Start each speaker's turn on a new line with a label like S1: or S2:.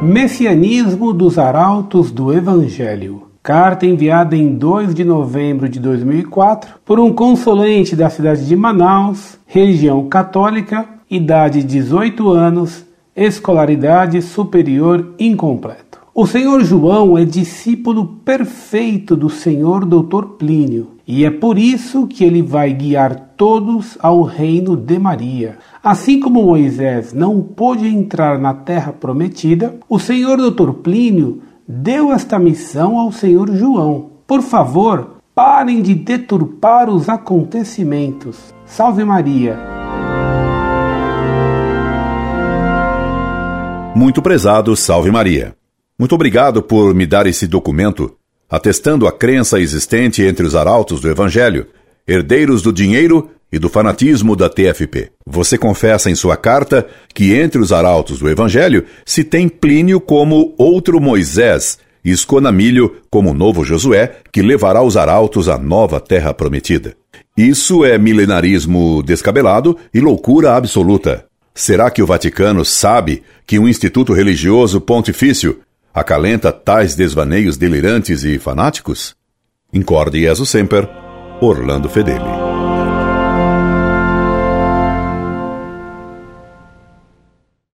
S1: Messianismo dos Arautos do Evangelho. Carta enviada em 2 de novembro de 2004 por um consulente da cidade de Manaus, religião católica, idade 18 anos, escolaridade superior incompleto. O senhor João é discípulo perfeito do senhor doutor Plínio, e é por isso que ele vai guiar todos ao reino de Maria. Assim como Moisés não pôde entrar na terra prometida, o senhor doutor Plínio deu esta missão ao senhor João. Por favor, parem de deturpar os acontecimentos. Salve Maria!
S2: Muito prezado, salve Maria. Muito obrigado por me dar esse documento atestando a crença existente entre os arautos do Evangelho, herdeiros do dinheiro e do fanatismo da TFP. Você confessa em sua carta que entre os arautos do Evangelho se tem Plínio como outro Moisés e Esconamilho como novo Josué, que levará os arautos à nova terra prometida. Isso é milenarismo descabelado e loucura absoluta. Será que o Vaticano sabe que um instituto religioso pontifício acalenta tais desvaneios delirantes e fanáticos? Incorde Jesus Semper, Orlando Fedeli.